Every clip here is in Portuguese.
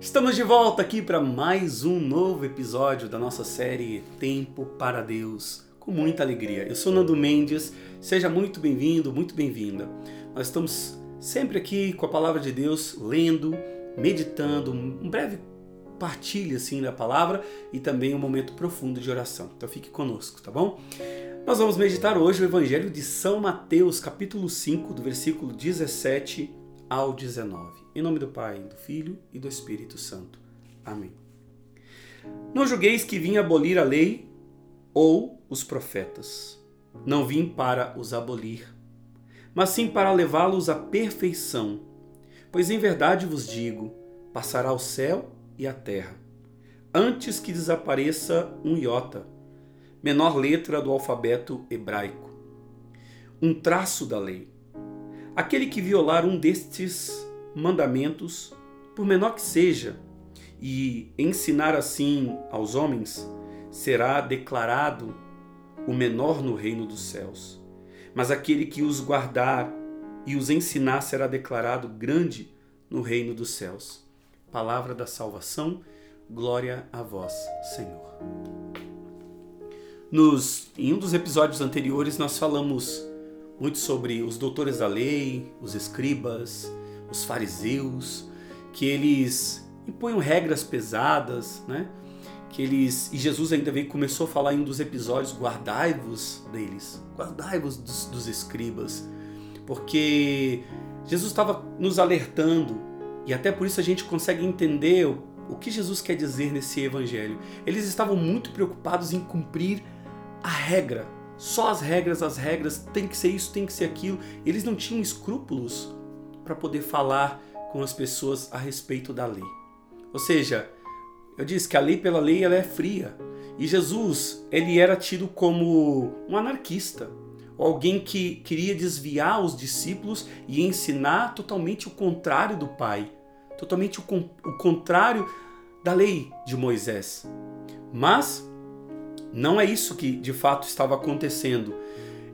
Estamos de volta aqui para mais um novo episódio da nossa série Tempo para Deus, com muita alegria. Eu sou Nando Mendes, seja muito bem-vindo, muito bem-vinda. Nós estamos sempre aqui com a palavra de Deus, lendo, meditando, um breve partilha assim da palavra e também um momento profundo de oração. Então fique conosco, tá bom? Nós vamos meditar hoje o Evangelho de São Mateus, capítulo 5, do versículo 17 ao 19. Em nome do Pai, do Filho e do Espírito Santo. Amém. Não julgueis que vim abolir a lei ou os profetas. Não vim para os abolir, mas sim para levá-los à perfeição. Pois em verdade vos digo: passará o céu e a terra, antes que desapareça um iota, menor letra do alfabeto hebraico, um traço da lei. Aquele que violar um destes mandamentos, por menor que seja, e ensinar assim aos homens, será declarado o menor no reino dos céus. Mas aquele que os guardar e os ensinar será declarado grande no reino dos céus. Palavra da salvação, glória a vós, Senhor. Nos, em um dos episódios anteriores, nós falamos muito sobre os doutores da lei, os escribas, os fariseus, que eles impunham regras pesadas, né? Que eles e Jesus ainda veio começou a falar em um dos episódios guardai-vos deles, guardai-vos dos, dos escribas, porque Jesus estava nos alertando e até por isso a gente consegue entender o, o que Jesus quer dizer nesse evangelho. Eles estavam muito preocupados em cumprir a regra, só as regras, as regras, tem que ser isso, tem que ser aquilo. Eles não tinham escrúpulos para poder falar com as pessoas a respeito da lei. Ou seja, eu disse que a lei pela lei ela é fria. E Jesus, ele era tido como um anarquista, alguém que queria desviar os discípulos e ensinar totalmente o contrário do Pai, totalmente o, o contrário da lei de Moisés. Mas não é isso que de fato estava acontecendo.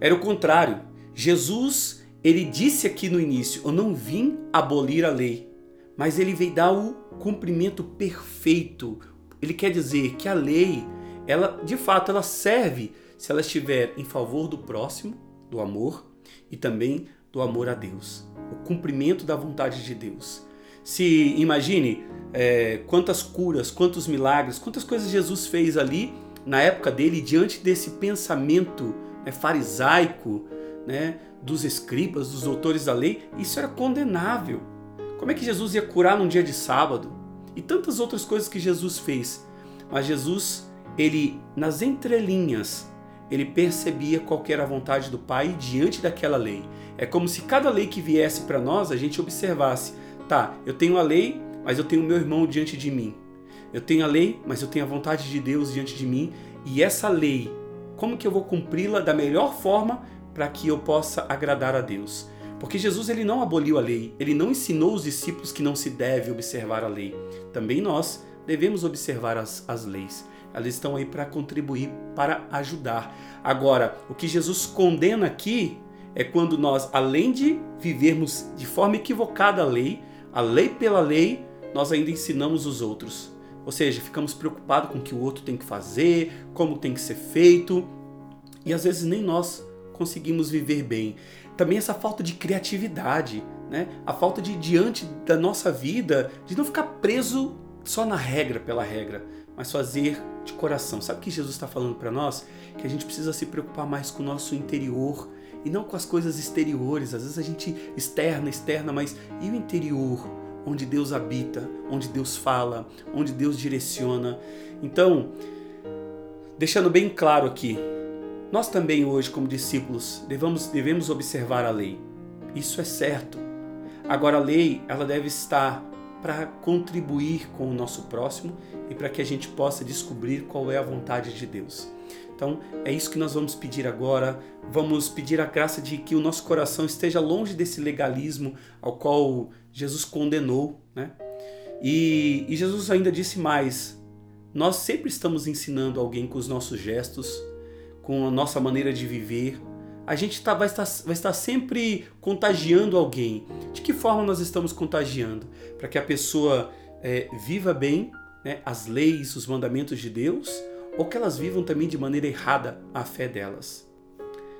Era o contrário. Jesus ele disse aqui no início: Eu não vim abolir a lei, mas ele veio dar o cumprimento perfeito. Ele quer dizer que a lei, ela de fato, ela serve se ela estiver em favor do próximo, do amor e também do amor a Deus, o cumprimento da vontade de Deus. Se imagine é, quantas curas, quantos milagres, quantas coisas Jesus fez ali na época dele diante desse pensamento né, farisaico, né, dos escribas, dos doutores da lei, isso era condenável. Como é que Jesus ia curar num dia de sábado? E tantas outras coisas que Jesus fez. Mas Jesus, ele nas entrelinhas, ele percebia qual era a vontade do Pai diante daquela lei. É como se cada lei que viesse para nós, a gente observasse, tá, eu tenho a lei, mas eu tenho meu irmão diante de mim. Eu tenho a lei, mas eu tenho a vontade de Deus diante de mim, e essa lei, como que eu vou cumpri-la da melhor forma para que eu possa agradar a Deus. Porque Jesus ele não aboliu a lei, ele não ensinou os discípulos que não se deve observar a lei. Também nós devemos observar as, as leis. Elas estão aí para contribuir, para ajudar. Agora, o que Jesus condena aqui é quando nós, além de vivermos de forma equivocada a lei, a lei pela lei, nós ainda ensinamos os outros. Ou seja, ficamos preocupados com o que o outro tem que fazer, como tem que ser feito, e às vezes nem nós conseguimos viver bem. Também essa falta de criatividade, né? A falta de diante da nossa vida, de não ficar preso só na regra pela regra, mas fazer de coração. Sabe o que Jesus está falando para nós? Que a gente precisa se preocupar mais com o nosso interior e não com as coisas exteriores. Às vezes a gente externa, externa, mas e o interior? Onde Deus habita, onde Deus fala, onde Deus direciona. Então, deixando bem claro aqui, nós também hoje, como discípulos, devemos, devemos observar a lei. Isso é certo. Agora a lei, ela deve estar para contribuir com o nosso próximo e para que a gente possa descobrir qual é a vontade de Deus. Então, é isso que nós vamos pedir agora. Vamos pedir a graça de que o nosso coração esteja longe desse legalismo ao qual Jesus condenou, né? E, e Jesus ainda disse mais: nós sempre estamos ensinando alguém com os nossos gestos, com a nossa maneira de viver. A gente tá, vai, estar, vai estar sempre contagiando alguém. De que forma nós estamos contagiando? Para que a pessoa é, viva bem né, as leis, os mandamentos de Deus, ou que elas vivam também de maneira errada a fé delas.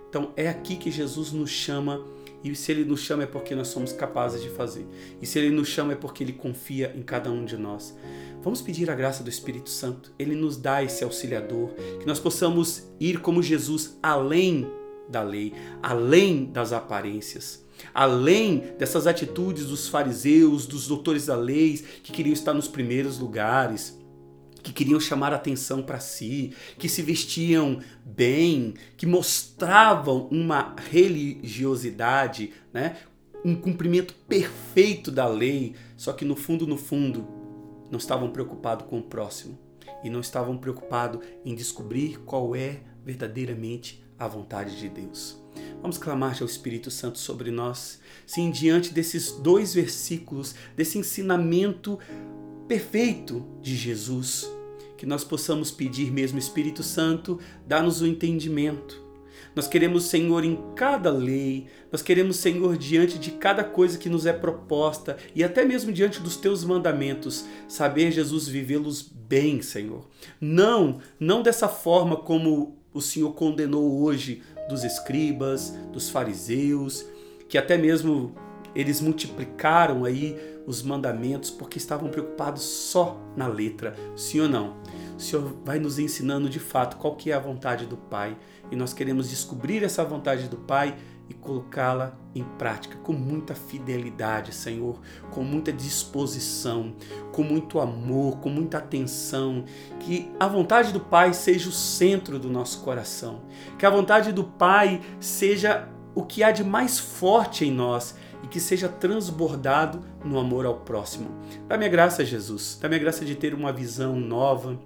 Então é aqui que Jesus nos chama, e se Ele nos chama é porque nós somos capazes de fazer. E se Ele nos chama é porque Ele confia em cada um de nós. Vamos pedir a graça do Espírito Santo. Ele nos dá esse auxiliador, que nós possamos ir como Jesus além da lei, além das aparências além dessas atitudes dos fariseus, dos doutores da lei, que queriam estar nos primeiros lugares, que queriam chamar atenção para si, que se vestiam bem, que mostravam uma religiosidade, né? um cumprimento perfeito da lei, só que no fundo, no fundo, não estavam preocupados com o próximo e não estavam preocupados em descobrir qual é verdadeiramente a vontade de Deus. Vamos clamar ao Espírito Santo sobre nós. Sim, diante desses dois versículos, desse ensinamento perfeito de Jesus, que nós possamos pedir mesmo, Espírito Santo, dá-nos o entendimento. Nós queremos, Senhor, em cada lei, nós queremos, Senhor, diante de cada coisa que nos é proposta e até mesmo diante dos teus mandamentos, saber, Jesus, vivê-los bem, Senhor. Não, não dessa forma como o Senhor condenou hoje dos escribas, dos fariseus, que até mesmo eles multiplicaram aí os mandamentos porque estavam preocupados só na letra. O Senhor não. O Senhor vai nos ensinando de fato qual que é a vontade do Pai e nós queremos descobrir essa vontade do Pai e colocá-la em prática com muita fidelidade, Senhor, com muita disposição, com muito amor, com muita atenção. Que a vontade do Pai seja o centro do nosso coração, que a vontade do Pai seja o que há de mais forte em nós e que seja transbordado no amor ao próximo. Dá-me a graça, Jesus, dá-me a graça de ter uma visão nova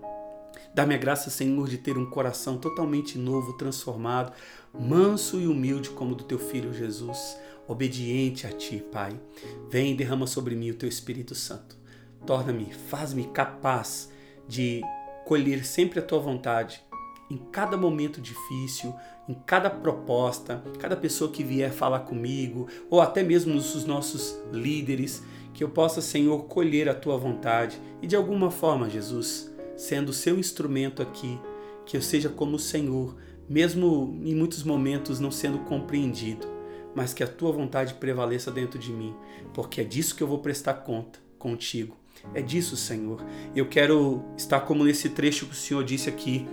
Dá-me a graça, Senhor, de ter um coração totalmente novo, transformado, manso e humilde como o do teu filho Jesus, obediente a ti, Pai. Vem e derrama sobre mim o teu Espírito Santo. Torna-me, faz-me capaz de colher sempre a tua vontade em cada momento difícil, em cada proposta, cada pessoa que vier falar comigo, ou até mesmo os nossos líderes, que eu possa, Senhor, colher a tua vontade e de alguma forma, Jesus, sendo seu instrumento aqui, que eu seja como o Senhor, mesmo em muitos momentos não sendo compreendido, mas que a tua vontade prevaleça dentro de mim, porque é disso que eu vou prestar conta contigo. É disso, Senhor. Eu quero estar como nesse trecho que o Senhor disse aqui,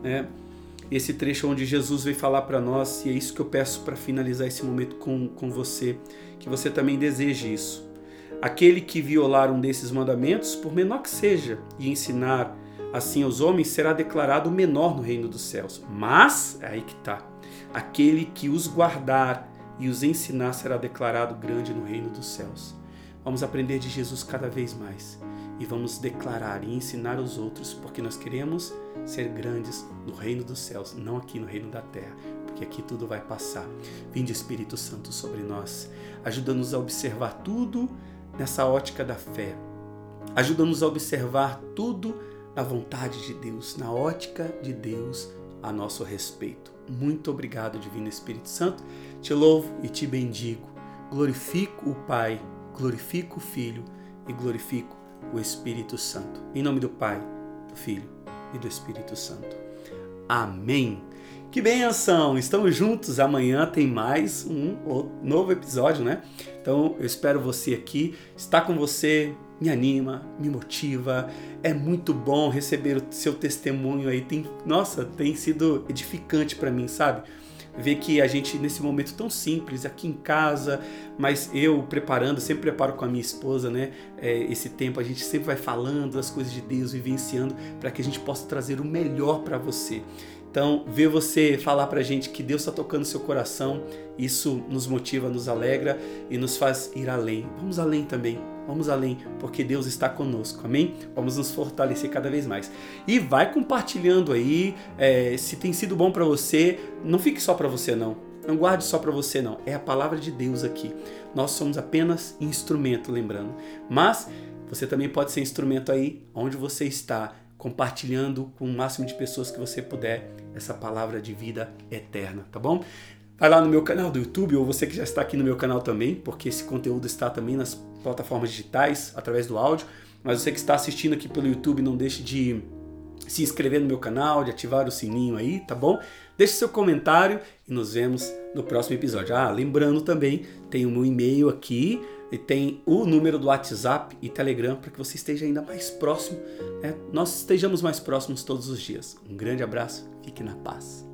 né? Esse trecho onde Jesus veio falar para nós, e é isso que eu peço para finalizar esse momento com, com você, que você também deseje isso. Aquele que violar um desses mandamentos, por menor que seja, e ensinar assim aos homens, será declarado menor no reino dos céus. Mas, é aí que está, aquele que os guardar e os ensinar será declarado grande no reino dos céus. Vamos aprender de Jesus cada vez mais e vamos declarar e ensinar os outros, porque nós queremos ser grandes no reino dos céus, não aqui no reino da terra, porque aqui tudo vai passar. Vinde Espírito Santo sobre nós, ajuda-nos a observar tudo nessa ótica da fé. Ajuda-nos a observar tudo na vontade de Deus, na ótica de Deus a nosso respeito. Muito obrigado, Divino Espírito Santo. Te louvo e te bendigo. Glorifico o Pai, glorifico o Filho e glorifico o Espírito Santo. Em nome do Pai, do Filho e do Espírito Santo. Amém. Que benção! Estamos juntos. Amanhã tem mais um novo episódio, né? Então eu espero você aqui. Está com você me anima, me motiva. É muito bom receber o seu testemunho aí. Tem, nossa, tem sido edificante para mim, sabe? Ver que a gente nesse momento tão simples aqui em casa, mas eu preparando, sempre preparo com a minha esposa, né? É, esse tempo a gente sempre vai falando das coisas de Deus, vivenciando, para que a gente possa trazer o melhor para você. Então, ver você falar pra gente que Deus está tocando seu coração, isso nos motiva, nos alegra e nos faz ir além. Vamos além também. Vamos além, porque Deus está conosco, amém? Vamos nos fortalecer cada vez mais. E vai compartilhando aí, é, se tem sido bom para você, não fique só para você não. Não guarde só para você não. É a palavra de Deus aqui. Nós somos apenas instrumento, lembrando. Mas você também pode ser instrumento aí onde você está compartilhando com o máximo de pessoas que você puder essa palavra de vida eterna, tá bom? Vai lá no meu canal do YouTube, ou você que já está aqui no meu canal também, porque esse conteúdo está também nas plataformas digitais, através do áudio. Mas você que está assistindo aqui pelo YouTube, não deixe de se inscrever no meu canal, de ativar o sininho aí, tá bom? Deixe seu comentário e nos vemos no próximo episódio. Ah, lembrando também, tem o meu e-mail aqui e tem o número do WhatsApp e Telegram para que você esteja ainda mais próximo, né? nós estejamos mais próximos todos os dias. Um grande abraço, fique na paz.